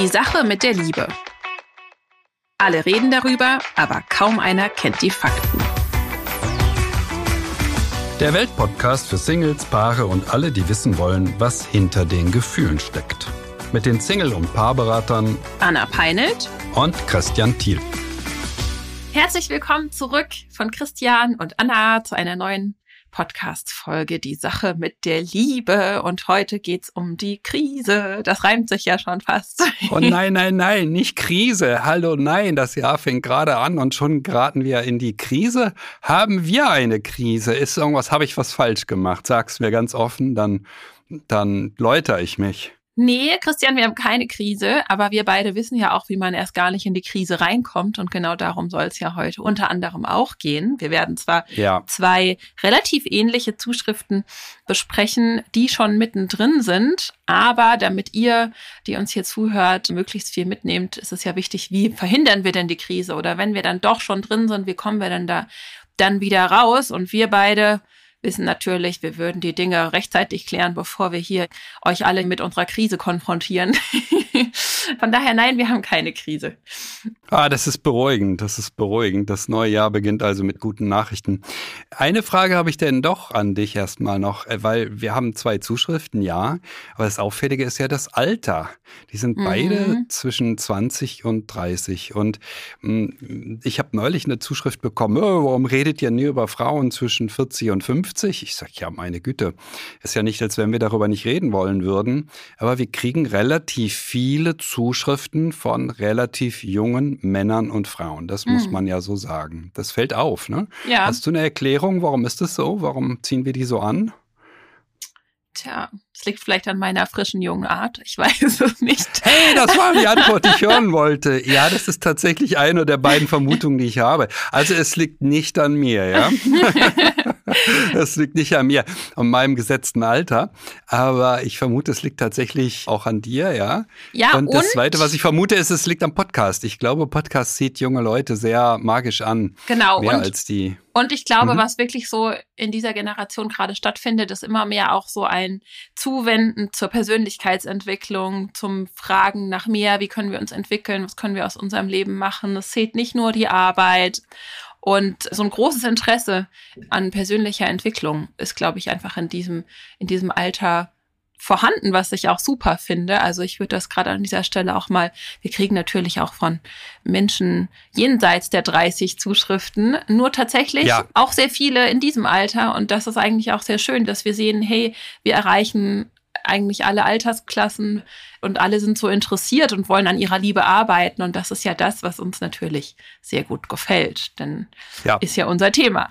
Die Sache mit der Liebe. Alle reden darüber, aber kaum einer kennt die Fakten. Der Weltpodcast für Singles, Paare und alle, die wissen wollen, was hinter den Gefühlen steckt. Mit den Single- und Paarberatern Anna Peinelt und Christian Thiel. Herzlich willkommen zurück von Christian und Anna zu einer neuen Podcast-Folge Die Sache mit der Liebe. Und heute geht's um die Krise. Das reimt sich ja schon fast. Oh nein, nein, nein, nicht Krise. Hallo, nein, das Jahr fängt gerade an und schon geraten wir in die Krise. Haben wir eine Krise? Ist irgendwas, habe ich was falsch gemacht? Sag's mir ganz offen, dann, dann läuter ich mich. Nee, Christian, wir haben keine Krise, aber wir beide wissen ja auch, wie man erst gar nicht in die Krise reinkommt. Und genau darum soll es ja heute unter anderem auch gehen. Wir werden zwar Ja. zwei relativ ähnliche Zuschriften besprechen, die schon mittendrin sind, aber damit ihr, die uns hier zuhört, möglichst viel mitnehmt, ist es ja wichtig, wie verhindern wir denn die Krise? Oder wenn wir dann doch schon drin sind, wie kommen wir denn da dann wieder raus? Und wir beide wissen natürlich, wir würden die Dinge rechtzeitig klären, bevor wir hier euch alle mit unserer Krise konfrontieren. Von daher, nein, wir haben keine Krise. Ah, das ist beruhigend, das ist beruhigend. Das neue Jahr beginnt also mit guten Nachrichten. Eine Frage habe ich denn doch an dich erstmal noch, äh, weil wir haben zwei Zuschriften, ja, aber das Auffällige ist ja das Alter. Die sind Mhm. beide zwischen 20 und 30 und mh, ich habe neulich eine Zuschrift bekommen, oh, warum redet ihr nie über Frauen zwischen 40 und 50? Ich sage, ja, meine Güte, ist ja nicht, als wenn wir darüber nicht reden wollen würden, aber wir kriegen relativ viele Zuschriften von relativ jungen Männern und Frauen. Das muss Mhm. man ja so sagen. Das fällt auf, ne? Ja, Hast du eine Erklärung, warum ist das so? Warum ziehen wir die so an? tja, es liegt vielleicht an meiner frischen jungen Art. Ich weiß es nicht. Hey, das war die Antwort, die ich hören wollte. Ja, das ist tatsächlich eine der beiden Vermutungen, die ich habe. Also es liegt nicht an mir, ja. Es liegt nicht an mir, an meinem gesetzten Alter. Aber ich vermute, es liegt tatsächlich auch an dir, ja. Ja, und das Zweite, was ich vermute, ist, es liegt am Podcast. Ich glaube, Podcast zieht junge Leute sehr magisch an. genau Mehr und als die. Und ich glaube, Mhm. was wirklich so in dieser Generation gerade stattfindet, ist immer mehr auch so ein Zuwenden zur Persönlichkeitsentwicklung, zum Fragen nach mehr, wie können wir uns entwickeln, was können wir aus unserem Leben machen. Es zählt nicht nur die Arbeit. Und so ein großes Interesse an persönlicher Entwicklung ist, glaube ich, einfach in diesem, in diesem Alter vorhanden, was ich auch super finde. Also ich würde das gerade an dieser Stelle auch mal, wir kriegen natürlich auch von Menschen jenseits der 30 Zuschriften, nur tatsächlich Ja. auch sehr viele in diesem Alter. Und das ist eigentlich auch sehr schön, dass wir sehen, hey, wir erreichen eigentlich alle Altersklassen und alle sind so interessiert und wollen an ihrer Liebe arbeiten. Und das ist ja das, was uns natürlich sehr gut gefällt, denn Ja. ist ja unser Thema.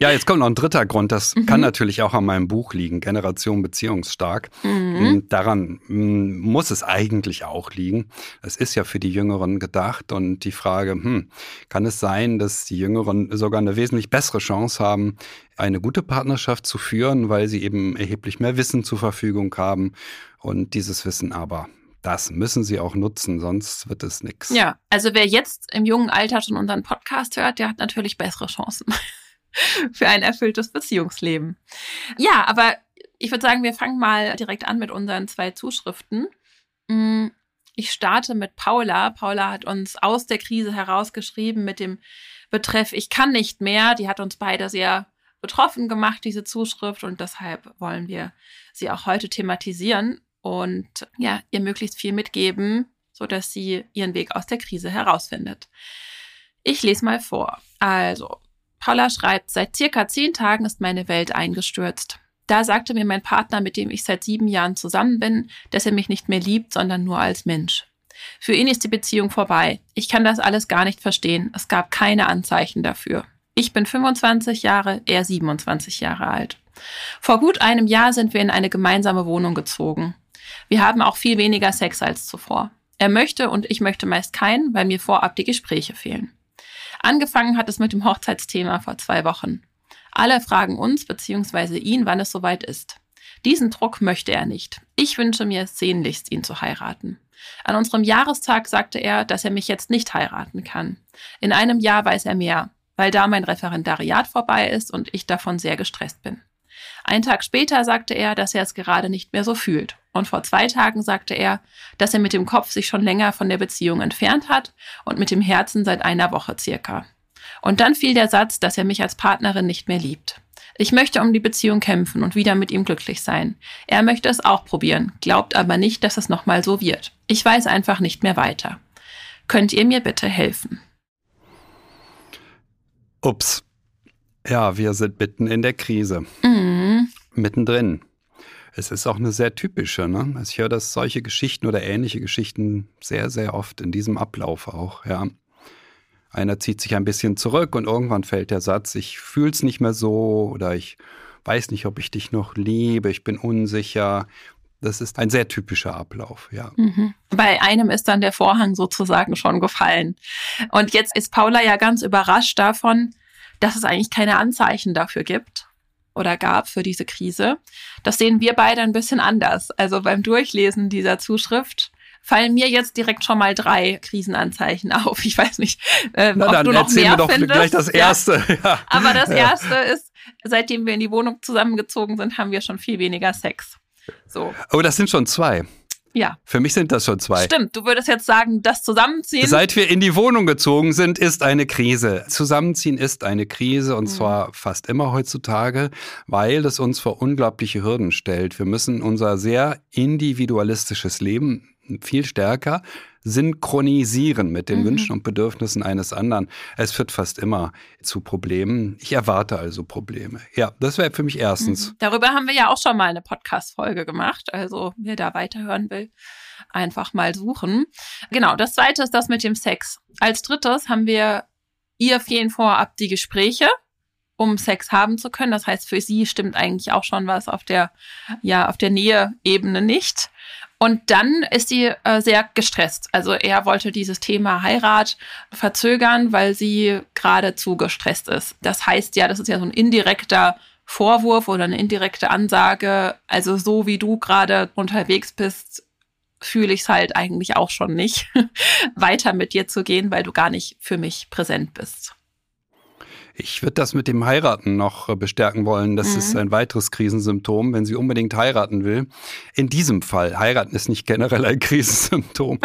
Ja, jetzt kommt noch ein dritter Grund. Das Mhm. kann natürlich auch an meinem Buch liegen, Generation Beziehungsstark. Mhm. Mm, Daran mm, muss es eigentlich auch liegen. Es ist ja für die Jüngeren gedacht und die Frage, hm, kann es sein, dass die Jüngeren sogar eine wesentlich bessere Chance haben, eine gute Partnerschaft zu führen, weil sie eben erheblich mehr Wissen zur Verfügung haben und dieses Wissen aber, das müssen sie auch nutzen, sonst wird es nichts. Ja, also wer jetzt im jungen Alter schon unseren Podcast hört, der hat natürlich bessere Chancen für ein erfülltes Beziehungsleben. Ja, aber ich würde sagen, wir fangen mal direkt an mit unseren zwei Zuschriften. Mm, Ich starte mit Paula. Paula hat uns aus der Krise herausgeschrieben mit dem Betreff Ich kann nicht mehr. Die hat uns beide sehr betroffen gemacht, diese Zuschrift, und deshalb wollen wir sie auch heute thematisieren und ja, ihr möglichst viel mitgeben, sodass sie ihren Weg aus der Krise herausfindet. Ich lese mal vor. Also, Paula schreibt, seit circa zehn Tagen ist meine Welt eingestürzt. Da sagte mir mein Partner, mit dem ich seit sieben Jahren zusammen bin, dass er mich nicht mehr liebt, sondern nur als Mensch. Für ihn ist die Beziehung vorbei. Ich kann das alles gar nicht verstehen. Es gab keine Anzeichen dafür. Ich bin 25 Jahre, er 27 Jahre alt. Vor gut einem Jahr sind wir in eine gemeinsame Wohnung gezogen. Wir haben auch viel weniger Sex als zuvor. Er möchte und ich möchte meist keinen, weil mir vorab die Gespräche fehlen. Angefangen hat es mit dem Hochzeitsthema vor zwei Wochen. Alle fragen uns bzw. ihn, wann es soweit ist. Diesen Druck möchte er nicht. Ich wünsche mir sehnlichst, ihn zu heiraten. An unserem Jahrestag sagte er, dass er mich jetzt nicht heiraten kann. In einem Jahr weiß er mehr, weil da mein Referendariat vorbei ist und ich davon sehr gestresst bin. Einen Tag später sagte er, dass er es gerade nicht mehr so fühlt. Und vor zwei Tagen sagte er, dass er mit dem Kopf sich schon länger von der Beziehung entfernt hat und mit dem Herzen seit einer Woche circa. Und dann fiel der Satz, dass er mich als Partnerin nicht mehr liebt. Ich möchte um die Beziehung kämpfen und wieder mit ihm glücklich sein. Er möchte es auch probieren, glaubt aber nicht, dass es nochmal so wird. Ich weiß einfach nicht mehr weiter. Könnt ihr mir bitte helfen? Ups. Ja, wir sind mitten in der Krise. Mhm. Mittendrin. Es ist auch eine sehr typische. Ne? Also ich höre das solche Geschichten oder ähnliche Geschichten sehr, sehr oft in diesem Ablauf auch. Ja. Einer zieht sich ein bisschen zurück und irgendwann fällt der Satz, ich fühle es nicht mehr so oder ich weiß nicht, ob ich dich noch liebe, ich bin unsicher. Das ist ein sehr typischer Ablauf, ja. Mhm. Bei einem ist dann der Vorhang sozusagen schon gefallen. Und jetzt ist Paula ja ganz überrascht davon, dass es eigentlich keine Anzeichen dafür gibt oder gab für diese Krise. Das sehen wir beide ein bisschen anders. Also beim Durchlesen dieser Zuschrift fallen mir jetzt direkt schon mal drei Krisenanzeichen auf. Ich weiß nicht, äh, Na, ob du noch mehr doch findest. gleich das erste. Ja. Ja. Aber das erste ist, seitdem wir in die Wohnung zusammengezogen sind, haben wir schon viel weniger Sex. So. Oh, das sind schon zwei. Ja. Für mich sind das schon zwei. Stimmt, du würdest jetzt sagen, das Zusammenziehen. Seit wir in die Wohnung gezogen sind, ist eine Krise. Zusammenziehen ist eine Krise und mhm. zwar fast immer heutzutage, weil es uns vor unglaubliche Hürden stellt. Wir müssen unser sehr individualistisches Leben viel stärker synchronisieren mit den mhm. Wünschen und Bedürfnissen eines anderen. Es führt fast immer zu Problemen. Ich erwarte also Probleme. Ja, das wäre für mich erstens. Mhm. Darüber haben wir ja auch schon mal eine Podcast-Folge gemacht. Also, wer da weiterhören will, einfach mal suchen. Genau, das zweite ist das mit dem Sex. Als drittes haben wir, ihr fehlen vorab die Gespräche um Sex haben zu können. Das heißt, für sie stimmt eigentlich auch schon was auf der, ja, auf der Nähe-Ebene nicht. Und dann ist sie äh, sehr gestresst. Also er wollte dieses Thema Heirat verzögern, weil sie geradezu gestresst ist. Das heißt ja, das ist ja so ein indirekter Vorwurf oder eine indirekte Ansage. Also so wie du gerade unterwegs bist, fühle ich es halt eigentlich auch schon nicht, weiter mit dir zu gehen, weil du gar nicht für mich präsent bist. Ich würde das mit dem Heiraten noch äh, bestärken wollen. Das mhm. ist ein weiteres Krisensymptom, wenn sie unbedingt heiraten will. In diesem Fall, heiraten ist nicht generell ein Krisensymptom.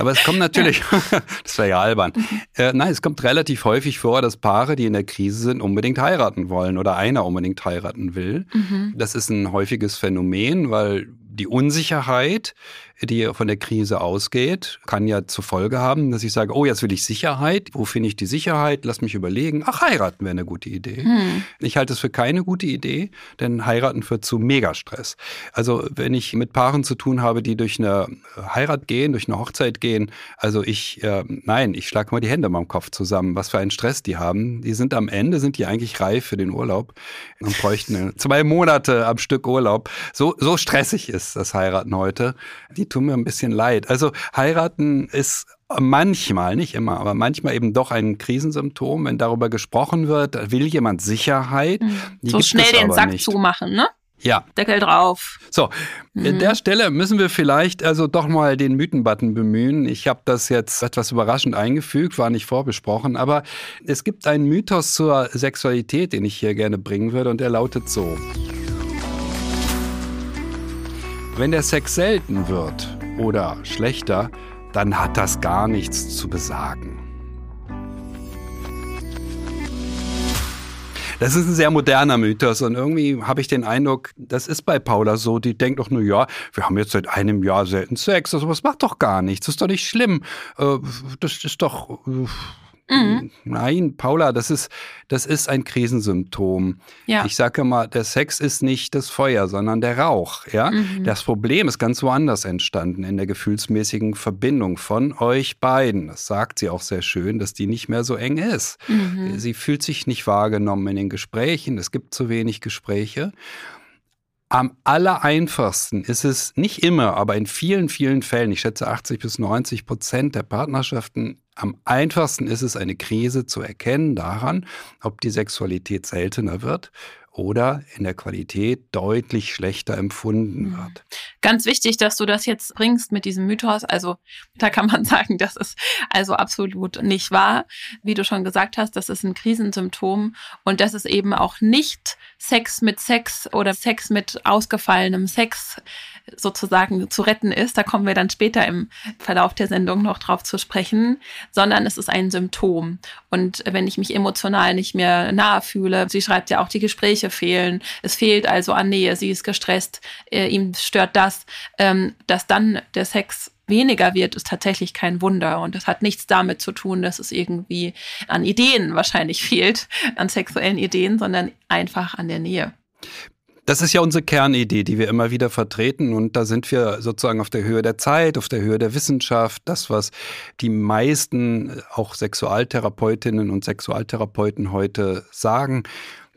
Aber es kommt natürlich, das wäre ja albern. Mhm. Äh, nein, es kommt relativ häufig vor, dass Paare, die in der Krise sind, unbedingt heiraten wollen oder einer unbedingt heiraten will. Mhm. Das ist ein häufiges Phänomen, weil die Unsicherheit, die von der Krise ausgeht, kann ja zur Folge haben, dass ich sage, oh, jetzt will ich Sicherheit. Wo finde ich die Sicherheit? Lass mich überlegen. Ach, heiraten wäre eine gute Idee. Hm. Ich halte es für keine gute Idee, denn heiraten führt zu Megastress. Also wenn ich mit Paaren zu tun habe, die durch eine Heirat gehen, durch eine Hochzeit gehen, also ich, äh, nein, ich schlage mal die Hände mal im Kopf zusammen, was für einen Stress die haben. Die sind am Ende, sind die eigentlich reif für den Urlaub und bräuchten zwei Monate am Stück Urlaub. So, so stressig ist das Heiraten heute. Die tun mir ein bisschen leid. Also heiraten ist manchmal, nicht immer, aber manchmal eben doch ein Krisensymptom, wenn darüber gesprochen wird, will jemand Sicherheit. Mhm. so schnell den Sack nicht. zumachen, ne? Ja. Deckel drauf. So, mhm. an der Stelle müssen wir vielleicht also doch mal den Mythenbutton bemühen. Ich habe das jetzt etwas überraschend eingefügt, war nicht vorbesprochen, aber es gibt einen Mythos zur Sexualität, den ich hier gerne bringen würde und der lautet so. Wenn der Sex selten wird oder schlechter, dann hat das gar nichts zu besagen. Das ist ein sehr moderner Mythos und irgendwie habe ich den Eindruck, das ist bei Paula so, die denkt doch nur, ja, wir haben jetzt seit einem Jahr selten Sex, also was macht doch gar nichts, das ist doch nicht schlimm, äh, das ist doch äh, Mhm. Nein, Paula, das ist, das ist ein Krisensymptom. Ja. Ich sage mal, der Sex ist nicht das Feuer, sondern der Rauch. Ja? Mhm. Das Problem ist ganz woanders entstanden, in der gefühlsmäßigen Verbindung von euch beiden. Das sagt sie auch sehr schön, dass die nicht mehr so eng ist. Mhm. Sie fühlt sich nicht wahrgenommen in den Gesprächen. Es gibt zu wenig Gespräche. Am allereinfachsten ist es nicht immer, aber in vielen, vielen Fällen, ich schätze 80 bis 90 Prozent der Partnerschaften, Am einfachsten ist es, eine Krise zu erkennen daran, ob die Sexualität seltener wird oder in der Qualität deutlich schlechter empfunden mhm. wird. Ganz wichtig, dass du das jetzt bringst mit diesem Mythos. Also da kann man sagen, das ist also absolut nicht wahr. Wie du schon gesagt hast, das ist ein Krisensymptom und das ist eben auch nicht Sex mit Sex oder Sex mit ausgefallenem Sex sozusagen zu retten ist. Da kommen wir dann später im Verlauf der Sendung noch drauf zu sprechen, sondern es ist ein Symptom. Und wenn ich mich emotional nicht mehr nahe fühle, sie schreibt ja auch, die Gespräche fehlen, es fehlt also an Nähe, sie ist gestresst, äh, ihm stört das, ähm, dass dann der Sex weniger wird, ist tatsächlich kein Wunder. Und das hat nichts damit zu tun, dass es irgendwie an Ideen wahrscheinlich fehlt, an sexuellen Ideen, sondern einfach an der Nähe. Das ist ja unsere Kernidee, die wir immer wieder vertreten. Und da sind wir sozusagen auf der Höhe der Zeit, auf der Höhe der Wissenschaft. Das, was die meisten auch Sexualtherapeutinnen und Sexualtherapeuten heute sagen.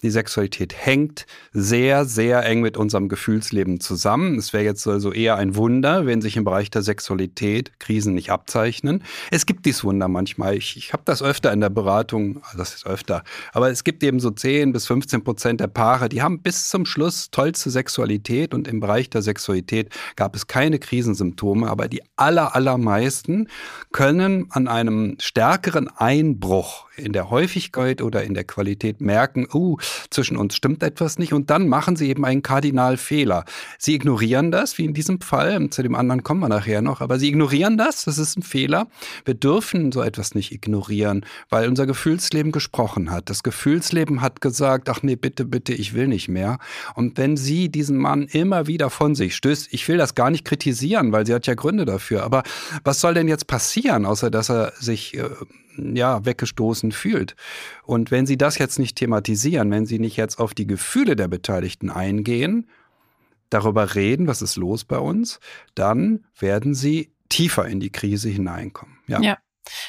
Die Sexualität hängt sehr, sehr eng mit unserem Gefühlsleben zusammen. Es wäre jetzt also eher ein Wunder, wenn sich im Bereich der Sexualität Krisen nicht abzeichnen. Es gibt dieses Wunder manchmal. Ich, ich habe das öfter in der Beratung, also das ist öfter, aber es gibt eben so 10 bis 15 Prozent der Paare, die haben bis zum Schluss tollste Sexualität und im Bereich der Sexualität gab es keine Krisensymptome, aber die aller, allermeisten können an einem stärkeren Einbruch in der Häufigkeit oder in der Qualität merken, uh, zwischen uns stimmt etwas nicht und dann machen sie eben einen Kardinalfehler. Sie ignorieren das, wie in diesem Fall, zu dem anderen kommen wir nachher noch, aber sie ignorieren das, das ist ein Fehler. Wir dürfen so etwas nicht ignorieren, weil unser Gefühlsleben gesprochen hat. Das Gefühlsleben hat gesagt, ach nee, bitte, bitte, ich will nicht mehr. Und wenn sie diesen Mann immer wieder von sich stößt, ich will das gar nicht kritisieren, weil sie hat ja Gründe dafür, aber was soll denn jetzt passieren, außer dass er sich äh, ja, weggestoßen fühlt. Und wenn Sie das jetzt nicht thematisieren, wenn Sie nicht jetzt auf die Gefühle der Beteiligten eingehen, darüber reden, was ist los bei uns, dann werden Sie tiefer in die Krise hineinkommen. Ja. ja.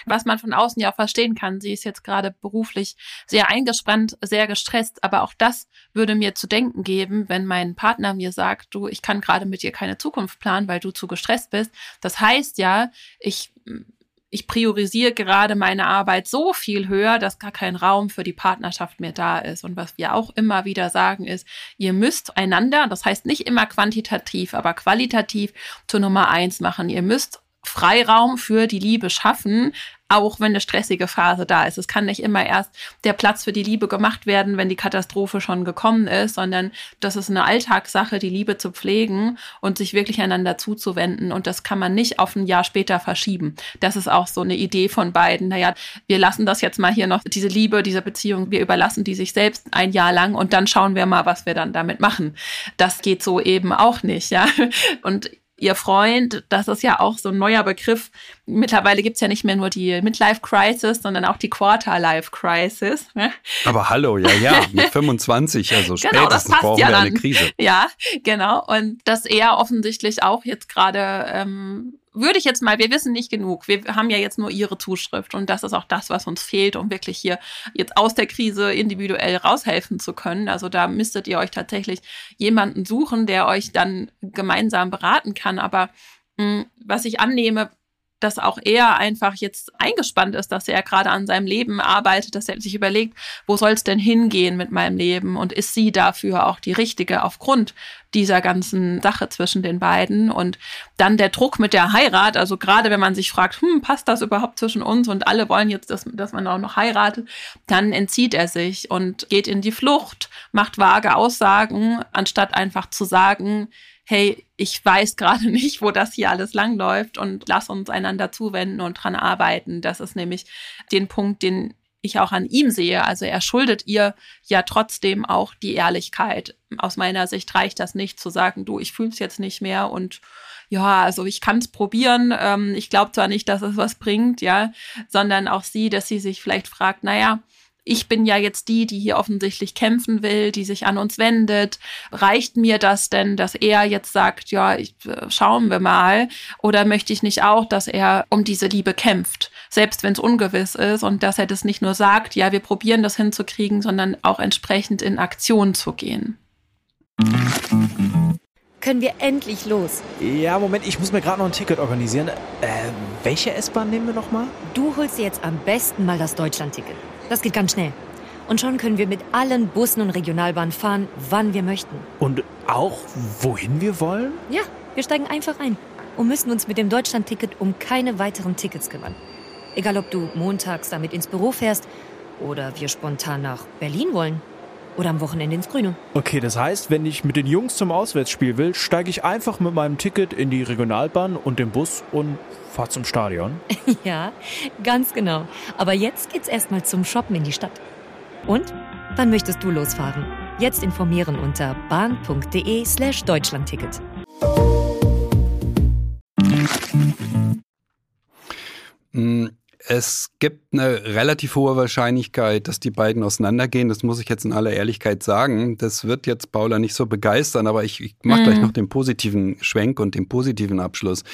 Was man von außen ja auch verstehen kann. Sie ist jetzt gerade beruflich sehr eingespannt, sehr gestresst, aber auch das würde mir zu denken geben, wenn mein Partner mir sagt, du, ich kann gerade mit dir keine Zukunft planen, weil du zu gestresst bist. Das heißt ja, ich ich priorisiere gerade meine Arbeit so viel höher, dass gar kein Raum für die Partnerschaft mehr da ist. Und was wir auch immer wieder sagen ist, ihr müsst einander, das heißt nicht immer quantitativ, aber qualitativ zur Nummer eins machen. Ihr müsst Freiraum für die Liebe schaffen, auch wenn eine stressige Phase da ist. Es kann nicht immer erst der Platz für die Liebe gemacht werden, wenn die Katastrophe schon gekommen ist, sondern das ist eine Alltagssache, die Liebe zu pflegen und sich wirklich einander zuzuwenden. Und das kann man nicht auf ein Jahr später verschieben. Das ist auch so eine Idee von beiden. Naja, wir lassen das jetzt mal hier noch, diese Liebe, diese Beziehung, wir überlassen die sich selbst ein Jahr lang und dann schauen wir mal, was wir dann damit machen. Das geht so eben auch nicht, ja. Und ihr Freund, das ist ja auch so ein neuer Begriff. Mittlerweile gibt's ja nicht mehr nur die Midlife Crisis, sondern auch die Quarter-Life Crisis. Ne? Aber hallo, ja, ja, mit 25, also genau, spätestens brauchen ja wir dann. eine Krise. Ja, genau. Und dass er offensichtlich auch jetzt gerade ähm, würde ich jetzt mal, wir wissen nicht genug. Wir haben ja jetzt nur ihre Zuschrift und das ist auch das, was uns fehlt, um wirklich hier jetzt aus der Krise individuell raushelfen zu können. Also da müsstet ihr euch tatsächlich jemanden suchen, der euch dann gemeinsam beraten kann. Aber mh, hm, was ich annehme, dass auch er einfach jetzt eingespannt ist, dass er gerade an seinem Leben arbeitet, dass er sich überlegt, wo soll es denn hingehen mit meinem Leben? Und ist sie dafür auch die richtige aufgrund dieser ganzen Sache zwischen den beiden? Und dann der Druck mit der Heirat, also gerade wenn man sich fragt, hm, passt das überhaupt zwischen uns und alle wollen jetzt, dass, dass man auch noch heiratet, dann entzieht er sich und geht in die Flucht, macht vage Aussagen, anstatt einfach zu sagen, hey, ich weiß gerade nicht, wo das hier alles langläuft und lass uns einander zuwenden und dran arbeiten. Das ist nämlich den Punkt, den ich auch an ihm sehe. Also er schuldet ihr ja trotzdem auch die Ehrlichkeit. Aus meiner Sicht reicht das nicht zu sagen, du, ich fühle es jetzt nicht mehr und ja, also ich kann es probieren. Ähm, ich glaube zwar nicht, dass es was bringt, ja, sondern auch sie, dass sie sich vielleicht fragt, naja, ich bin ja jetzt die, die hier offensichtlich kämpfen will, die sich an uns wendet. Reicht mir das denn, dass er jetzt sagt, ja, ich, äh, schauen wir mal? Oder möchte ich nicht auch, dass er um diese Liebe kämpft, selbst wenn es ungewiss ist und dass er das nicht nur sagt, ja, wir probieren das hinzukriegen, sondern auch entsprechend in Aktion zu gehen? können wir endlich los. Ja, Moment, ich muss mir gerade noch ein Ticket organisieren. Äh, welche S-Bahn nehmen wir nochmal? Du holst dir jetzt am besten mal das Deutschland-Ticket. Das geht ganz schnell. Und schon können wir mit allen Bussen und Regionalbahnen fahren, wann wir möchten. Und auch wohin wir wollen? Ja, wir steigen einfach ein und müssen uns mit dem Deutschland-Ticket um keine weiteren Tickets kümmern. Egal, ob du montags damit ins Büro fährst oder wir spontan nach Berlin wollen. Oder am Wochenende ins Grüne. Okay, das heißt, wenn ich mit den Jungs zum Auswärtsspiel will, steige ich einfach mit meinem Ticket in die Regionalbahn und den Bus und fahre zum Stadion. ja, ganz genau. Aber jetzt geht's erstmal zum Shoppen in die Stadt. Und? Wann möchtest du losfahren? Jetzt informieren unter bahn.de es gibt eine relativ hohe Wahrscheinlichkeit, dass die beiden auseinandergehen. Das muss ich jetzt in aller Ehrlichkeit sagen. Das wird jetzt Paula nicht so begeistern, aber ich, ich mache mhm. gleich noch den positiven Schwenk und den positiven Abschluss.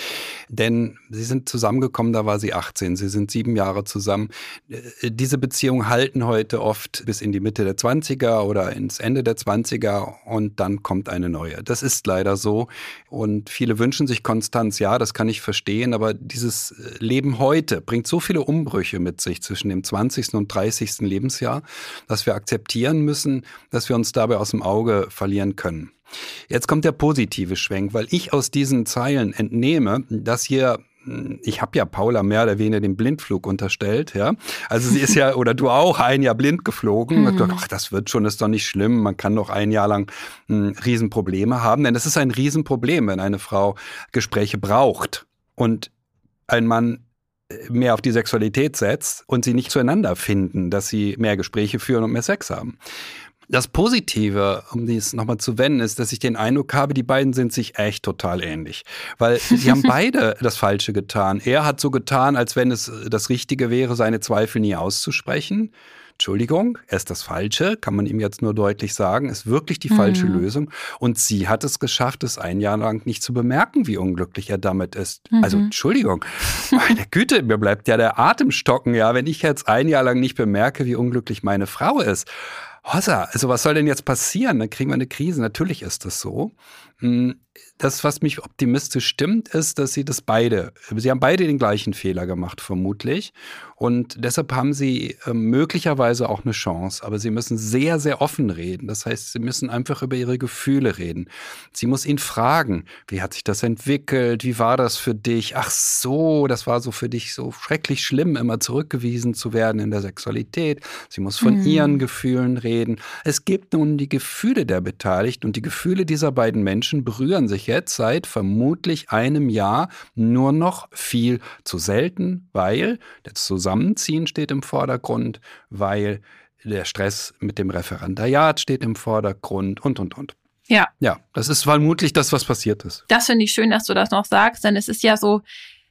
Denn sie sind zusammengekommen, da war sie 18. Sie sind sieben Jahre zusammen. Äh, diese Beziehungen halten heute oft bis in die Mitte der 20er oder ins Ende der 20er und dann kommt eine neue. Das ist leider so. Und viele wünschen sich Konstanz. Ja, das kann ich verstehen, aber dieses Leben heute bringt so viele Umbrüche mit sich zwischen dem 20. und 30. Lebensjahr, dass wir akzeptieren müssen, dass wir uns dabei aus dem Auge verlieren können. Jetzt kommt der positive Schwenk, weil ich aus diesen Zeilen entnehme, dass hier hm, ich habe ja Paula mehr oder weniger den Blindflug unterstellt, ja. Also sie ist ja, oder du auch, ein Jahr blind geflogen. Mhm. Gedacht, ach, das wird schon, ist doch nicht schlimm. Man kann doch ein Jahr lang hm, Riesenprobleme haben. Denn es ist ein Riesenproblem, wenn eine Frau Gespräche braucht und ein Mann mehr auf die Sexualität setzt und sie nicht zueinander finden, dass sie mehr Gespräche führen und mehr Sex haben. Das Positive, um dies nochmal zu wenden, ist, dass ich den Eindruck habe, die beiden sind sich echt total ähnlich. Weil sie haben beide das Falsche getan. Er hat so getan, als wenn es das Richtige wäre, seine Zweifel nie auszusprechen. Entschuldigung, er ist das Falsche, kann man ihm jetzt nur deutlich sagen, ist wirklich die falsche mhm. Lösung. Und sie hat es geschafft, es ein Jahr lang nicht zu bemerken, wie unglücklich er damit ist. Mhm. Also Entschuldigung, meine Güte, mir bleibt ja der Atem stocken, ja, wenn ich jetzt ein Jahr lang nicht bemerke, wie unglücklich meine Frau ist. Hossa, also was soll denn jetzt passieren? Dann kriegen wir eine Krise. Natürlich ist das so. Hm, das, was mich optimistisch stimmt, ist, dass sie das beide, sie haben beide den gleichen Fehler gemacht, vermutlich. Und deshalb haben sie äh, möglicherweise auch eine Chance. Aber sie müssen sehr, sehr offen reden. Das heißt, sie müssen einfach über ihre Gefühle reden. Sie muss ihn fragen, wie hat sich das entwickelt? Wie war das für dich? Ach so, das war so für dich so schrecklich schlimm, immer zurückgewiesen zu werden in der Sexualität. Sie muss von mhm. ihren Gefühlen reden. Es gibt nun die Gefühle der Beteiligten und die Gefühle dieser beiden Menschen berühren sich jetzt seit vermutlich einem Jahr nur noch viel zu selten, weil das Zusammenziehen steht im Vordergrund, weil der Stress mit dem Referendariat steht im Vordergrund und, und, und. Ja. Ja, das ist vermutlich das, was passiert ist. Das finde ich schön, dass du das noch sagst, denn es ist ja so,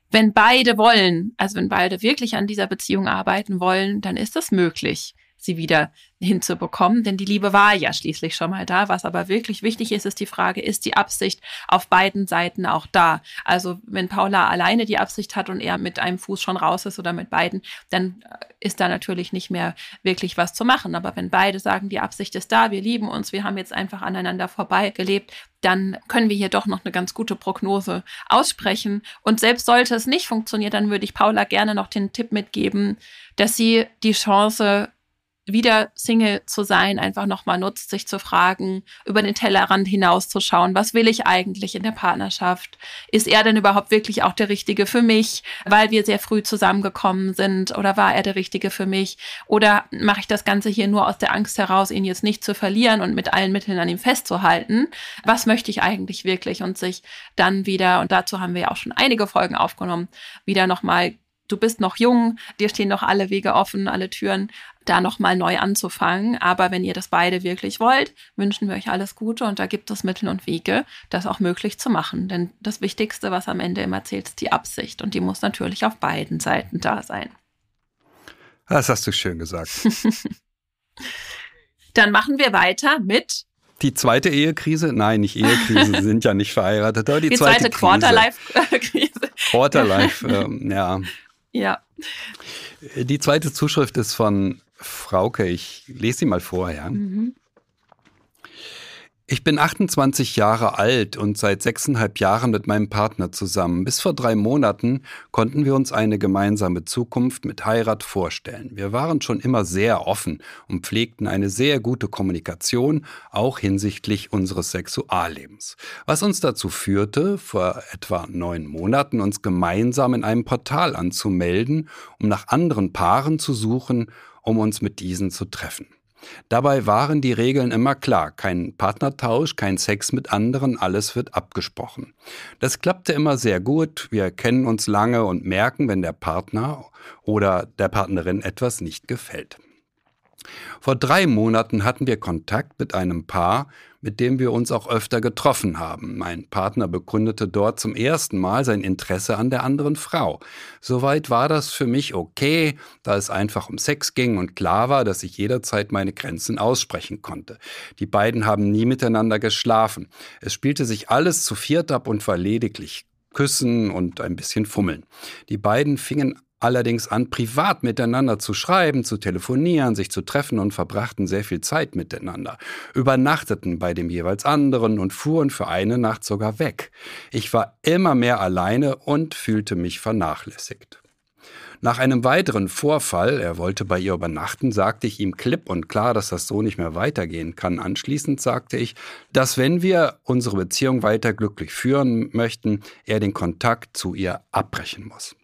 wenn beide wollen, also wenn beide wirklich an dieser Beziehung arbeiten wollen, dann ist das möglich sie wieder hinzubekommen, denn die Liebe war ja schließlich schon mal da. Was aber wirklich wichtig ist, ist die Frage, ist die Absicht auf beiden Seiten auch da? Also wenn Paula alleine die Absicht hat und er mit einem Fuß schon raus ist oder mit beiden, dann äh, ist da natürlich nicht mehr wirklich was zu machen. Aber wenn beide sagen, die Absicht ist da, wir lieben uns, wir haben jetzt einfach aneinander vorbei gelebt, dann können wir hier doch noch eine ganz gute Prognose aussprechen. Und selbst sollte es nicht funktionieren, dann würde ich Paula gerne noch den Tipp mitgeben, dass sie die Chance wieder Single zu sein, einfach nochmal nutzt, sich zu fragen, über den Tellerrand hinauszuschauen, was will ich eigentlich in der Partnerschaft? Ist er denn überhaupt wirklich auch der Richtige für mich, weil wir sehr früh zusammengekommen sind? Oder war er der Richtige für mich? Oder mache ich das Ganze hier nur aus der Angst heraus, ihn jetzt nicht zu verlieren und mit allen Mitteln an ihm festzuhalten? Was möchte ich eigentlich wirklich? Und sich dann wieder, und dazu haben wir ja auch schon einige Folgen aufgenommen, wieder nochmal du bist noch jung, dir stehen noch alle Wege offen, alle Türen, da nochmal neu anzufangen. Aber wenn ihr das beide wirklich wollt, wünschen wir euch alles Gute und da gibt es Mittel und Wege, das auch möglich zu machen. Denn das Wichtigste, was am Ende immer zählt, ist die Absicht und die muss natürlich auf beiden Seiten da sein. Das hast du schön gesagt. Dann machen wir weiter mit die zweite Ehekrise? Nein, nicht Ehekrise, sie sind ja nicht verheiratet, aber die, die zweite, zweite Quarterlife-Krise. Quarterlife, ähm, ja. Ja. Die zweite Zuschrift ist von Frauke. Ich lese sie mal vor, ja. Mhm. Ich bin 28 Jahre alt und seit sechseinhalb Jahren mit meinem Partner zusammen. Bis vor drei Monaten konnten wir uns eine gemeinsame Zukunft mit Heirat vorstellen. Wir waren schon immer sehr offen und pflegten eine sehr gute Kommunikation, auch hinsichtlich unseres Sexuallebens. Was uns dazu führte, vor etwa neun Monaten uns gemeinsam in einem Portal anzumelden, um nach anderen Paaren zu suchen, um uns mit diesen zu treffen. Dabei waren die Regeln immer klar. Kein Partnertausch, kein Sex mit anderen, alles wird abgesprochen. Das klappte immer sehr gut. Wir kennen uns lange und merken, wenn der Partner oder der Partnerin etwas nicht gefällt. Vor drei Monaten hatten wir Kontakt mit einem Paar, mit dem wir uns auch öfter getroffen haben. Mein Partner begründete dort zum ersten Mal sein Interesse an der anderen Frau. Soweit war das für mich okay, da es einfach um Sex ging und klar war, dass ich jederzeit meine Grenzen aussprechen konnte. Die beiden haben nie miteinander geschlafen. Es spielte sich alles zu viert ab und war lediglich Küssen und ein bisschen Fummeln. Die beiden fingen allerdings an, privat miteinander zu schreiben, zu telefonieren, sich zu treffen und verbrachten sehr viel Zeit miteinander, übernachteten bei dem jeweils anderen und fuhren für eine Nacht sogar weg. Ich war immer mehr alleine und fühlte mich vernachlässigt. Nach einem weiteren Vorfall, er wollte bei ihr übernachten, sagte ich ihm klipp und klar, dass das so nicht mehr weitergehen kann. Anschließend sagte ich, dass wenn wir unsere Beziehung weiter glücklich führen möchten, er den Kontakt zu ihr abbrechen muss.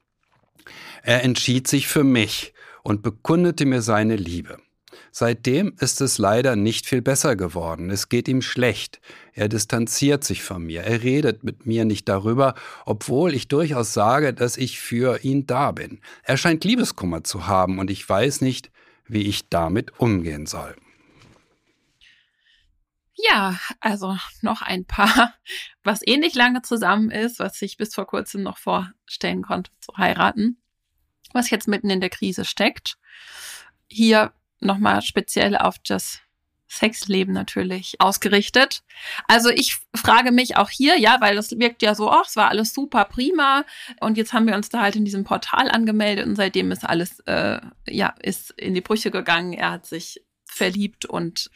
Er entschied sich für mich und bekundete mir seine Liebe. Seitdem ist es leider nicht viel besser geworden. Es geht ihm schlecht. Er distanziert sich von mir. Er redet mit mir nicht darüber, obwohl ich durchaus sage, dass ich für ihn da bin. Er scheint Liebeskummer zu haben und ich weiß nicht, wie ich damit umgehen soll. Ja, also noch ein Paar, was ähnlich lange zusammen ist, was ich bis vor kurzem noch vorstellen konnte zu heiraten was jetzt mitten in der Krise steckt. Hier nochmal speziell auf das Sexleben natürlich ausgerichtet. Also ich frage mich auch hier, ja, weil das wirkt ja so, ach, es war alles super prima und jetzt haben wir uns da halt in diesem Portal angemeldet und seitdem ist alles, äh, ja, ist in die Brüche gegangen. Er hat sich verliebt und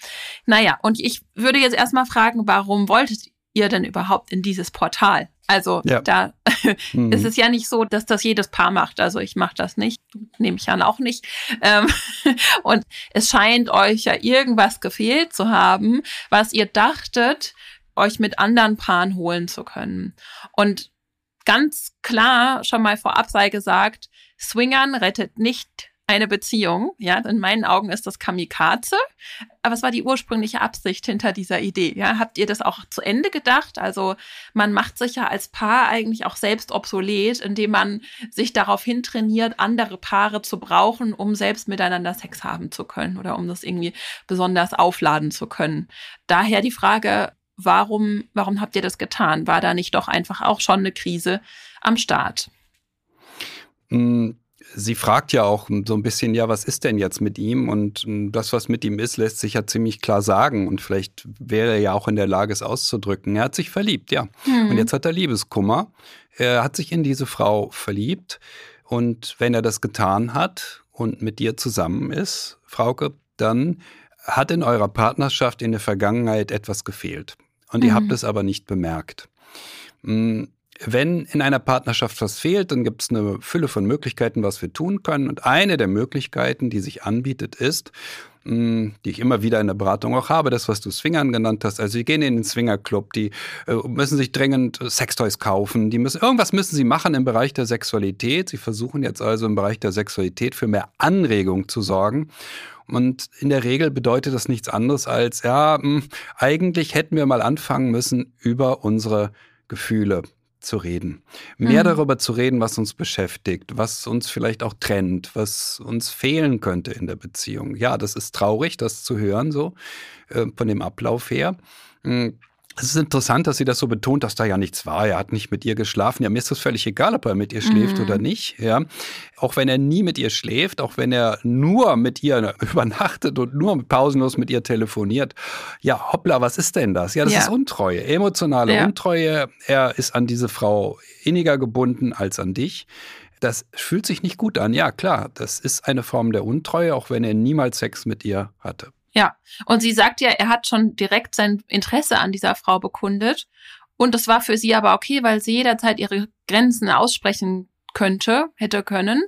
naja, und ich würde jetzt erstmal fragen, warum wolltet ihr denn überhaupt in dieses Portal? Also ja. da mhm. ist es ja nicht so, dass das jedes Paar macht. Also ich mache das nicht, nehme ich an auch nicht. Ähm, und es scheint euch ja irgendwas gefehlt zu haben, was ihr dachtet, euch mit anderen Paaren holen zu können. Und ganz klar schon mal vorab sei gesagt, Swingern rettet nicht eine Beziehung. Ja, in meinen Augen ist das Kamikaze. Aber es war die ursprüngliche Absicht hinter dieser Idee. Ja, habt ihr das auch zu Ende gedacht? Also man macht sich ja als Paar eigentlich auch selbst obsolet, indem man sich darauf hintrainiert, andere Paare zu brauchen, um selbst miteinander Sex haben zu können oder um das irgendwie besonders aufladen zu können. Daher die Frage, warum, warum habt ihr das getan? War da nicht doch einfach auch schon eine Krise am Start? Mm sie fragt ja auch so ein bisschen, ja, was ist denn jetzt mit ihm? Und hm, das, was mit ihm ist, lässt sich ja ziemlich klar sagen. Und vielleicht wäre er ja auch in der Lage, es auszudrücken. Er hat sich verliebt, ja. Mhm. Und jetzt hat er Liebeskummer. Er hat sich in diese Frau verliebt. Und wenn er das getan hat und mit dir zusammen ist, Frauke, dann hat in eurer Partnerschaft in der Vergangenheit etwas gefehlt. Und mhm. ihr habt es aber nicht bemerkt. Wenn in einer Partnerschaft was fehlt, dann gibt es eine Fülle von Möglichkeiten, was wir tun können. Und eine der Möglichkeiten, die sich anbietet, ist, hm, die ich immer wieder in der Beratung auch habe, das, was du Swingern genannt hast. Also, die gehen in den Swingerclub, die äh, müssen sich dringend Sextoys kaufen, die müssen, irgendwas müssen sie machen im Bereich der Sexualität. Sie versuchen jetzt also im Bereich der Sexualität für mehr Anregung zu sorgen. Und in der Regel bedeutet das nichts anderes als, ja, hm, eigentlich hätten wir mal anfangen müssen, über unsere Gefühle zu reden. Mehr mhm. darüber zu reden, was uns beschäftigt, was uns vielleicht auch trennt, was uns fehlen könnte in der Beziehung. Ja, das ist traurig, das zu hören, so äh, von dem Ablauf her. Mhm. Es ist interessant, dass sie das so betont, dass da ja nichts war. Er hat nicht mit ihr geschlafen. Ja, mir ist das völlig egal, ob er mit ihr schläft mhm. oder nicht. Ja, auch wenn er nie mit ihr schläft, auch wenn er nur mit ihr übernachtet und nur pausenlos mit ihr telefoniert. Ja, hoppla, was ist denn das? Ja, das ja. ist Untreue, emotionale ja. Untreue. Er ist an diese Frau inniger gebunden als an dich. Das fühlt sich nicht gut an. Ja, klar, das ist eine Form der Untreue, auch wenn er niemals Sex mit ihr hatte. Ja, und sie sagt ja, er hat schon direkt sein Interesse an dieser Frau bekundet. Und das war für sie aber okay, weil sie jederzeit ihre Grenzen aussprechen könnte, hätte können.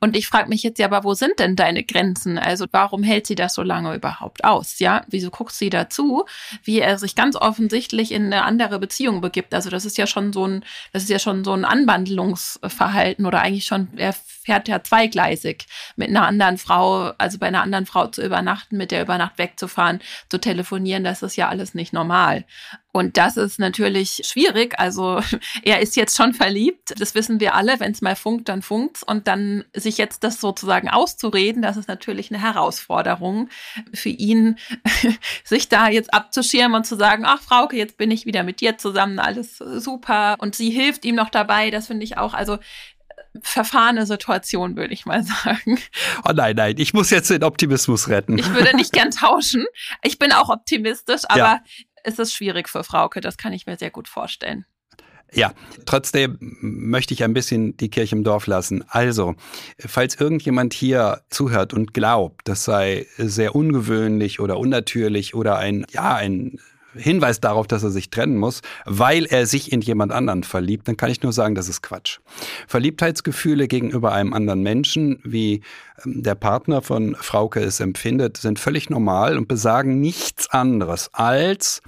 Und ich frage mich jetzt ja, aber wo sind denn deine Grenzen? Also warum hält sie das so lange überhaupt aus? Ja, wieso guckt sie dazu, wie er sich ganz offensichtlich in eine andere Beziehung begibt? Also das ist ja schon so ein, das ist ja schon so ein Anwandlungsverhalten oder eigentlich schon, er fährt ja zweigleisig mit einer anderen Frau, also bei einer anderen Frau zu übernachten, mit der über Nacht wegzufahren, zu telefonieren, das ist ja alles nicht normal. Und das ist natürlich schwierig. Also er ist jetzt schon verliebt. Das wissen wir alle. Wenn es mal funkt, dann funkt's. Und dann sich jetzt das sozusagen auszureden, das ist natürlich eine Herausforderung für ihn, sich da jetzt abzuschirmen und zu sagen, ach Frauke, jetzt bin ich wieder mit dir zusammen, alles super. Und sie hilft ihm noch dabei. Das finde ich auch. Also verfahrene Situation, würde ich mal sagen. Oh nein, nein, ich muss jetzt den Optimismus retten. Ich würde nicht gern tauschen. Ich bin auch optimistisch, aber ja ist es schwierig für Frauke. Das kann ich mir sehr gut vorstellen. Ja, trotzdem möchte ich ein bisschen die Kirche im Dorf lassen. Also, falls irgendjemand hier zuhört und glaubt, das sei sehr ungewöhnlich oder unnatürlich oder ein, ja, ein Hinweis darauf, dass er sich trennen muss, weil er sich in jemand anderen verliebt, dann kann ich nur sagen, das ist Quatsch. Verliebtheitsgefühle gegenüber einem anderen Menschen, wie ähm, der Partner von Frauke es empfindet, sind völlig normal und besagen nichts anderes als,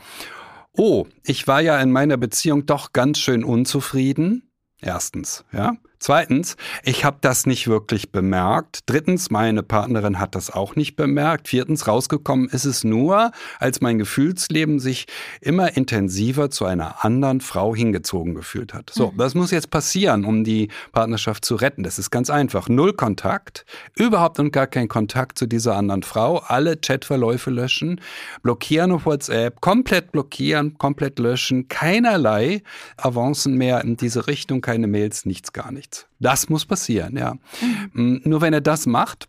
oh, ich war ja in meiner Beziehung doch ganz schön unzufrieden. Erstens, ja. Zweitens, ich habe das nicht wirklich bemerkt. Drittens, meine Partnerin hat das auch nicht bemerkt. Viertens, rausgekommen ist es nur, als mein Gefühlsleben sich immer intensiver zu einer anderen Frau hingezogen gefühlt hat. So, mhm. das muss jetzt passieren, um die Partnerschaft zu retten. Das ist ganz einfach. Null Kontakt, überhaupt und gar kein Kontakt zu dieser anderen Frau, alle Chatverläufe löschen, blockieren auf WhatsApp, komplett blockieren, komplett löschen, keinerlei Avancen mehr in diese Richtung, keine Mails, nichts, gar nichts. Das muss passieren, ja. Mhm. Nur wenn er das macht,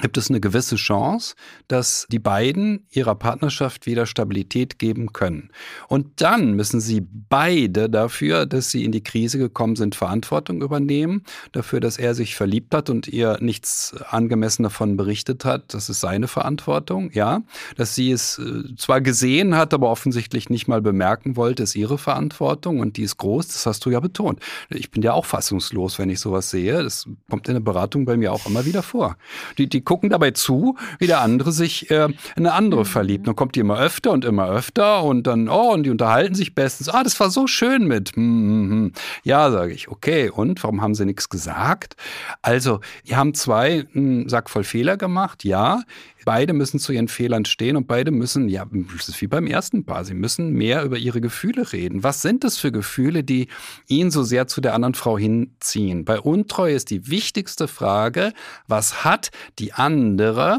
gibt es eine gewisse Chance, dass die beiden ihrer Partnerschaft wieder Stabilität geben können. Und dann müssen sie beide dafür, dass sie in die Krise gekommen sind, Verantwortung übernehmen, dafür, dass er sich verliebt hat und ihr nichts angemessen davon berichtet hat. Das ist seine Verantwortung, ja. Dass sie es äh, zwar gesehen hat, aber offensichtlich nicht mal bemerken wollte, ist ihre Verantwortung und die ist groß, das hast du ja betont. Ich bin ja auch fassungslos, wenn ich sowas sehe. Das kommt in der Beratung bei mir auch immer wieder vor. Die, die gucken dabei zu, wie der andere sich äh, in eine andere mhm. verliebt. Dann kommt die immer öfter und immer öfter und dann, oh, und die unterhalten sich bestens. Ah, das war so schön mit. Hm, hm, hm. Ja, sage ich, okay. Und warum haben sie nichts gesagt? Also, die haben zwei einen Sack voll Fehler gemacht, ja. Beide müssen zu ihren Fehlern stehen und beide müssen, ja, das ist wie beim ersten Paar, sie müssen mehr über ihre Gefühle reden. Was sind das für Gefühle, die ihn so sehr zu der anderen Frau hinziehen? Bei Untreue ist die wichtigste Frage, was hat die andere,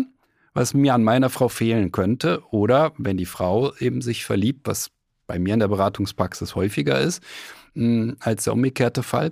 was mir an meiner Frau fehlen könnte? Oder wenn die Frau eben sich verliebt, was bei mir in der Beratungspraxis häufiger ist, hm, als der umgekehrte Fall,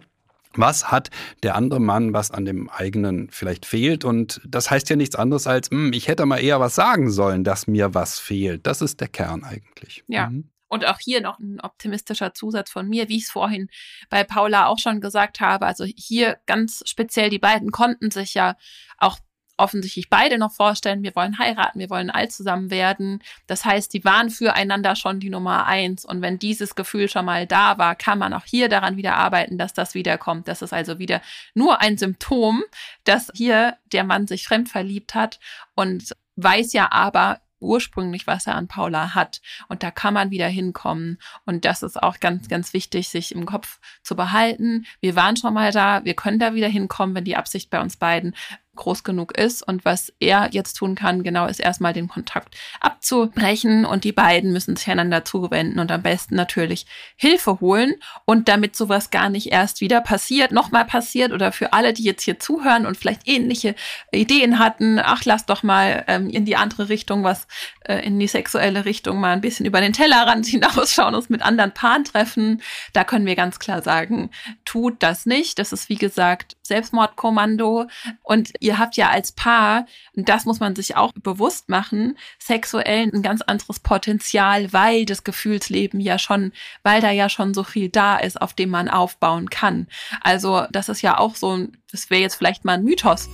was hat der andere Mann, was an dem eigenen vielleicht fehlt? Und das heißt ja nichts anderes als, mh, hm, ich hätte mal eher was sagen sollen, dass mir was fehlt. Das ist der Kern eigentlich. Ja. Mhm. Und auch hier noch ein optimistischer Zusatz von mir, wie ich es vorhin bei Paula auch schon gesagt habe. Also hier ganz speziell, die beiden konnten sich ja auch offensichtlich beide noch vorstellen, wir wollen heiraten, wir wollen alt zusammen werden. Das heißt, die waren füreinander schon die Nummer eins. Und wenn dieses Gefühl schon mal da war, kann man auch hier daran wieder arbeiten, dass das wiederkommt. Das ist also wieder nur ein Symptom, dass hier der Mann sich fremd verliebt hat und weiß ja aber, ursprünglich, was er an Paula hat. Und da kann man wieder hinkommen. Und das ist auch ganz, ganz wichtig, sich im Kopf zu behalten. Wir waren schon mal da, wir können da wieder hinkommen, wenn die Absicht bei uns beiden groß genug ist. Und was er jetzt tun kann, genau, ist erstmal den Kontakt abzubrechen und die beiden müssen sich einander zuwenden und am besten natürlich Hilfe holen. Und damit sowas gar nicht erst wieder passiert, nochmal passiert oder für alle, die jetzt hier zuhören und vielleicht ähnliche Ideen hatten, ach, lass doch mal ähm, in die andere Richtung was, äh, in die sexuelle Richtung mal ein bisschen über den Tellerrand hinausschauen, uns mit anderen Paaren treffen. Da können wir ganz klar sagen, tut das nicht. Das ist, wie gesagt, Selbstmordkommando und ihr habt ja als Paar, und das muss man sich auch bewusst machen, sexuell ein ganz anderes Potenzial, weil das Gefühlsleben ja schon, weil da ja schon so viel da ist, auf dem man aufbauen kann. Also das ist ja auch so, das wäre jetzt vielleicht mal ein Mythos.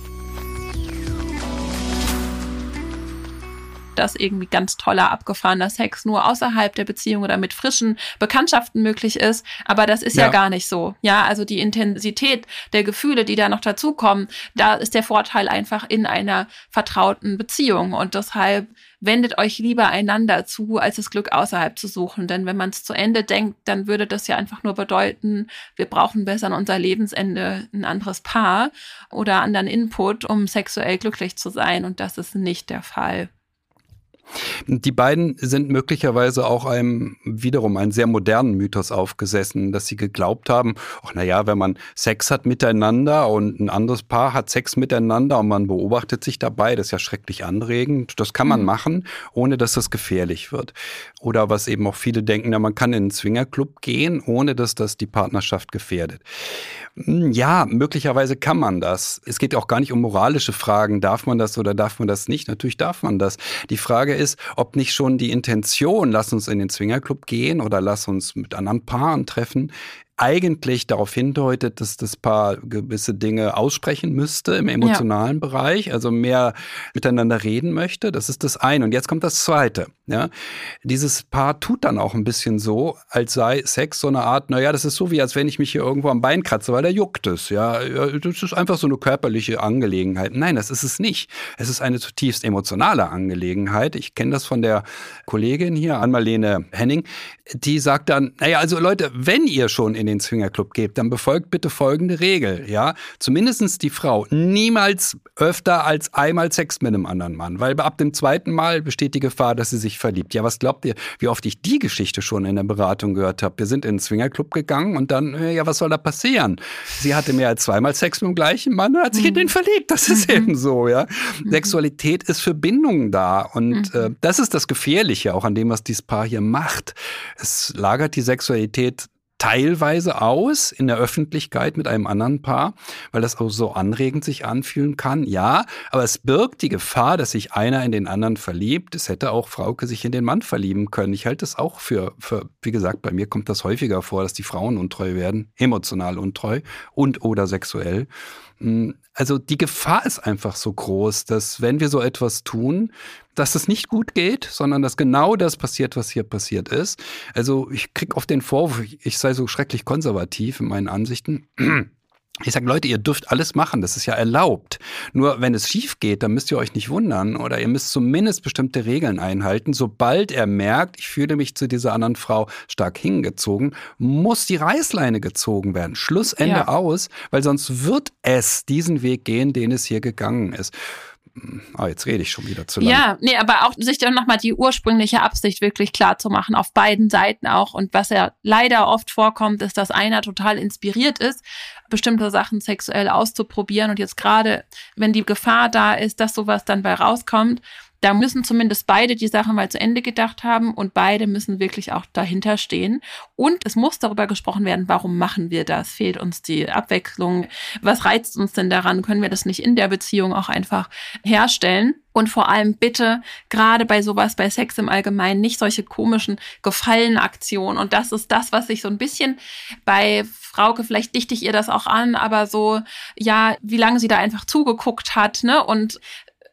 Dass irgendwie ganz toller, abgefahrener Sex nur außerhalb der Beziehung oder mit frischen Bekanntschaften möglich ist. Aber das ist ja, ja gar nicht so. Ja, also die Intensität der Gefühle, die da noch dazukommen, da ist der Vorteil einfach in einer vertrauten Beziehung. Und deshalb wendet euch lieber einander zu, als das Glück außerhalb zu suchen. Denn wenn man es zu Ende denkt, dann würde das ja einfach nur bedeuten, wir brauchen besser an unser Lebensende ein anderes Paar oder anderen Input, um sexuell glücklich zu sein. Und das ist nicht der Fall. Die beiden sind möglicherweise auch einem wiederum einen sehr modernen Mythos aufgesessen, dass sie geglaubt haben, ach na ja, wenn man Sex hat miteinander und ein anderes Paar hat Sex miteinander und man beobachtet sich dabei, das ist ja schrecklich anregend, das kann man mhm. machen, ohne dass das gefährlich wird. Oder was eben auch viele denken, ja, man kann in einen Swingerclub gehen, ohne dass das die Partnerschaft gefährdet. Hm, ja, möglicherweise kann man das. Es geht auch gar nicht um moralische Fragen, darf man das oder darf man das nicht? Natürlich darf man das. Die Frage ist, ob nicht schon die Intention, lass uns in den Swingerclub gehen oder lass uns mit anderen Paaren treffen, eigentlich darauf hindeutet, dass das Paar gewisse Dinge aussprechen müsste im emotionalen ja. Bereich, also mehr miteinander reden möchte. Das ist das eine. Und jetzt kommt das zweite. Ja, dieses Paar tut dann auch ein bisschen so, als sei Sex so eine Art, naja, das ist so wie, als wenn ich mich hier irgendwo am Bein kratze, weil da juckt es. Ja, das ist einfach so eine körperliche Angelegenheit. Nein, das ist es nicht. Es ist eine zutiefst emotionale Angelegenheit. Ich kenne das von der Kollegin hier, Anmalene Henning, die sagt dann, naja, also Leute, wenn ihr schon in den Swingerclub geht, dann befolgt bitte folgende Regel, ja. Zumindestens die Frau, niemals öfter als einmal Sex mit einem anderen Mann, weil ab dem zweiten Mal besteht die Gefahr, dass sie sich verliebt. Ja, was glaubt ihr, wie oft ich die Geschichte schon in der Beratung gehört habe? Wir sind in den Swingerclub gegangen und dann, äh, ja, was soll da passieren? Sie hatte mehr als zweimal Sex mit dem gleichen Mann und hat sich mhm. in den verliebt. Das ist mhm. eben so, ja. Mhm. Sexualität ist für Bindungen da und mhm. äh, das ist das Gefährliche auch an dem, was dieses Paar hier macht. Es lagert die Sexualität teilweise aus in der Öffentlichkeit mit einem anderen Paar, weil das auch so anregend sich anfühlen kann. Ja, aber es birgt die Gefahr, dass sich einer in den anderen verliebt. Es hätte auch Frauke sich in den Mann verlieben können. Ich halte es auch für, für, wie gesagt, bei mir kommt das häufiger vor, dass die Frauen untreu werden, emotional untreu und oder sexuell. Hm, also die Gefahr ist einfach so groß, dass wenn wir so etwas tun, dass es nicht gut geht, sondern dass genau das passiert, was hier passiert ist. Also ich kriege oft den Vorwurf, ich sei so schrecklich konservativ in meinen Ansichten. Ich sage, Leute, ihr dürft alles machen, das ist ja erlaubt. Nur wenn es schief geht, dann müsst ihr euch nicht wundern oder ihr müsst zumindest bestimmte Regeln einhalten. Sobald er merkt, ich fühle mich zu dieser anderen Frau stark hingezogen, muss die Reißleine gezogen werden. Schlussende ja. aus, weil sonst wird es diesen Weg gehen, den es hier gegangen ist. Ah, jetzt rede ich schon wieder zu lange. Ja, nee, aber auch sich dann nochmal die ursprüngliche Absicht wirklich klar zu machen, auf beiden Seiten auch. Und was ja leider oft vorkommt, ist, dass einer total inspiriert ist, bestimmte Sachen sexuell auszuprobieren. Und jetzt gerade, wenn die Gefahr da ist, dass sowas dann bei rauskommt, da müssen zumindest beide die Sache mal zu Ende gedacht haben und beide müssen wirklich auch dahinter stehen. Und es muss darüber gesprochen werden, warum machen wir das? Fehlt uns die Abwechslung? Was reizt uns denn daran? Können wir das nicht in der Beziehung auch einfach herstellen? Und vor allem bitte, gerade bei sowas, bei Sex im Allgemeinen, nicht solche komischen Gefallenaktionen. Und das ist das, was ich so ein bisschen bei Frauke, vielleicht dichte ich ihr das auch an, aber so, ja, wie lange sie da einfach zugeguckt hat, ne? Und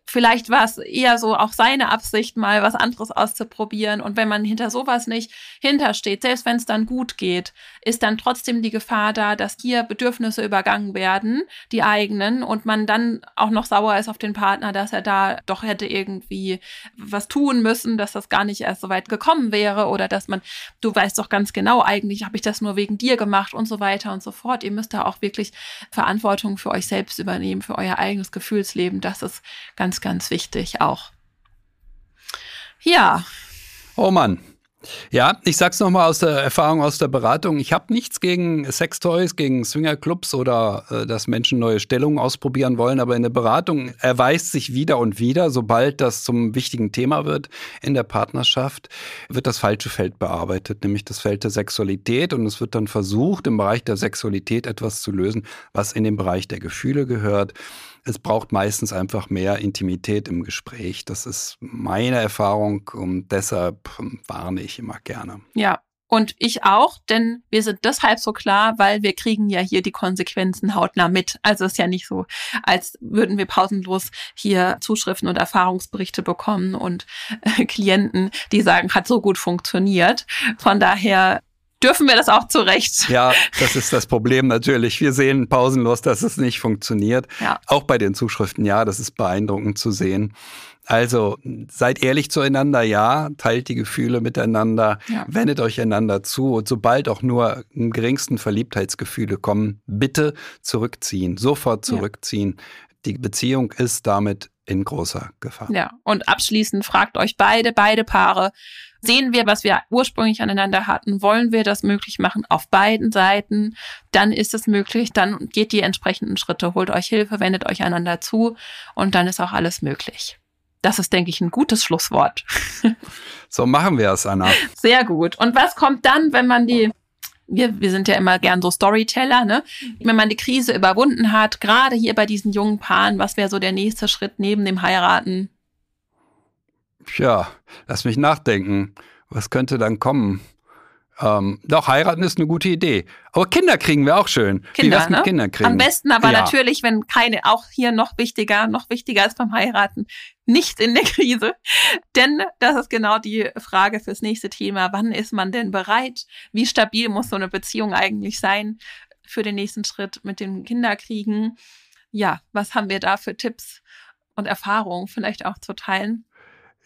vielleicht war es eher so auch seine Absicht, mal was anderes auszuprobieren. Und wenn man hinter sowas nicht hintersteht, selbst wenn es dann gut geht, ist dann trotzdem die Gefahr da, dass hier Bedürfnisse übergangen werden, die eigenen, und man dann auch noch sauer ist auf den Partner, dass er da doch hätte irgendwie was tun müssen, dass das gar nicht erst so weit gekommen wäre oder dass man, du weißt doch ganz genau, eigentlich habe ich das nur wegen dir gemacht und so weiter und so fort. Ihr müsst da auch wirklich Verantwortung für euch selbst übernehmen, für euer eigenes Gefühlsleben. Das ist ganz ganz, wichtig auch. Ja. Oh Mann. Ja, ich sag's nochmal aus der Erfahrung aus der Beratung. Ich habe nichts gegen Sextoys, gegen Swingerclubs oder äh, dass Menschen neue Stellungen ausprobieren wollen, aber in der Beratung erweist sich wieder und wieder, sobald das zum wichtigen Thema wird in der Partnerschaft, wird das falsche Feld bearbeitet, nämlich das Feld der Sexualität. Und es wird dann versucht, im Bereich der Sexualität etwas zu lösen, was in den Bereich der Gefühle gehört es braucht meistens einfach mehr Intimität im Gespräch. Das ist meine Erfahrung und deshalb warne ich immer gerne. Ja, Und ich auch, denn wir sind deshalb so klar, weil wir kriegen ja hier die Konsequenzen hautnah mit. Also es ist ja nicht so, als würden wir pausenlos hier Zuschriften und Erfahrungsberichte bekommen und äh, Klienten, die sagen, hat so gut funktioniert. Von daher dürfen wir das auch zurecht. Ja, das ist das Problem natürlich. Wir sehen pausenlos, dass es nicht funktioniert. Ja. Auch bei den Zuschriften, ja, das ist beeindruckend zu sehen. Also seid ehrlich zueinander, ja, teilt die Gefühle miteinander, ja. wendet euch einander zu und sobald auch nur im geringsten Verliebtheitsgefühle kommen, bitte zurückziehen, sofort zurückziehen. Ja. Die Beziehung ist damit in großer Gefahr. Ja, und abschließend fragt euch beide, beide Paare, sehen wir, was wir ursprünglich aneinander hatten, wollen wir das möglich machen auf beiden Seiten, dann ist es möglich, dann geht die entsprechenden Schritte, holt euch Hilfe, wendet euch einander zu und dann ist auch alles möglich. Das ist, denke ich, ein gutes Schlusswort. so machen wir es, Anna. Sehr gut. Und was kommt dann, wenn man die wir, wir sind ja immer gern so Storyteller, ne? Wenn man die Krise überwunden hat, gerade hier bei diesen jungen Paaren, was wäre so der nächste Schritt neben dem Heiraten? Tja, lass mich nachdenken. Was könnte dann kommen? Ähm, doch, heiraten ist eine gute Idee. Aber Kinder kriegen wir auch schön. Kinder, Wie mit ne? Kinder kriegen? Am besten aber ja. natürlich, wenn keine, auch hier noch wichtiger, noch wichtiger als beim Heiraten, nicht in der Krise. Denn das ist genau die Frage fürs nächste Thema. Wann ist man denn bereit? Wie stabil muss so eine Beziehung eigentlich sein für den nächsten Schritt mit dem Kinderkriegen? Ja, was haben wir da für Tipps und Erfahrungen vielleicht auch zu teilen?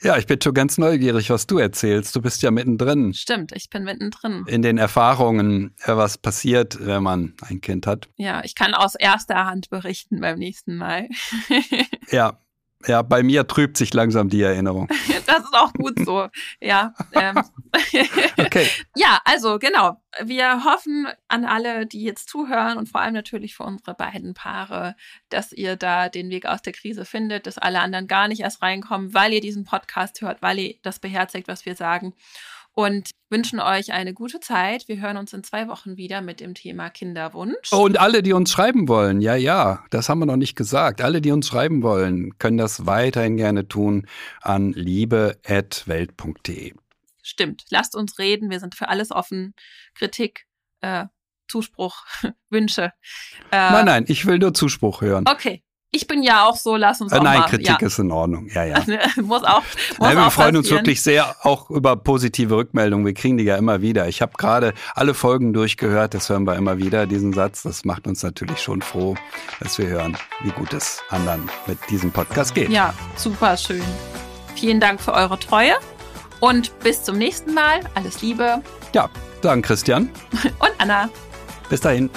Ja, ich bin schon ganz neugierig, was du erzählst. Du bist ja mittendrin. Stimmt, ich bin mittendrin. In den Erfahrungen, äh, was passiert, wenn man ein Kind hat. Ja, ich kann aus erster Hand berichten beim nächsten Mal. ja, ja, bei mir trübt sich langsam die Erinnerung. das ist auch gut so. Ja. Ähm. okay. Ja, also genau. Wir hoffen an alle, die jetzt zuhören und vor allem natürlich für unsere beiden Paare, dass ihr da den Weg aus der Krise findet, dass alle anderen gar nicht erst reinkommen, weil ihr diesen Podcast hört, weil ihr das beherzigt, was wir sagen und wünschen euch eine gute Zeit. Wir hören uns in zwei Wochen wieder mit dem Thema Kinderwunsch. Oh, und alle, die uns schreiben wollen, ja, ja, das haben wir noch nicht gesagt. Alle, die uns schreiben wollen, können das weiterhin gerne tun an liebe.welt.de. Stimmt, lasst uns reden. Wir sind für alles offen. Kritik, äh, Zuspruch, Wünsche. Äh, nein, nein, ich will nur Zuspruch hören. Okay, ich bin ja auch so, lass uns äh, auch Nein, mal, Kritik ja. ist in Ordnung. Ja, ja. muss auch. Muss Nein, wir auch freuen passieren. uns wirklich sehr auch über positive Rückmeldungen. Wir kriegen die ja immer wieder. Ich habe gerade alle Folgen durchgehört. Das hören wir immer wieder, diesen Satz. Das macht uns natürlich schon froh, dass wir hören, wie gut es anderen mit diesem Podcast geht. Ja, super schön. Vielen Dank für eure Treue und bis zum nächsten Mal. Alles Liebe. Ja, dann Christian. Und Anna. Bis dahin.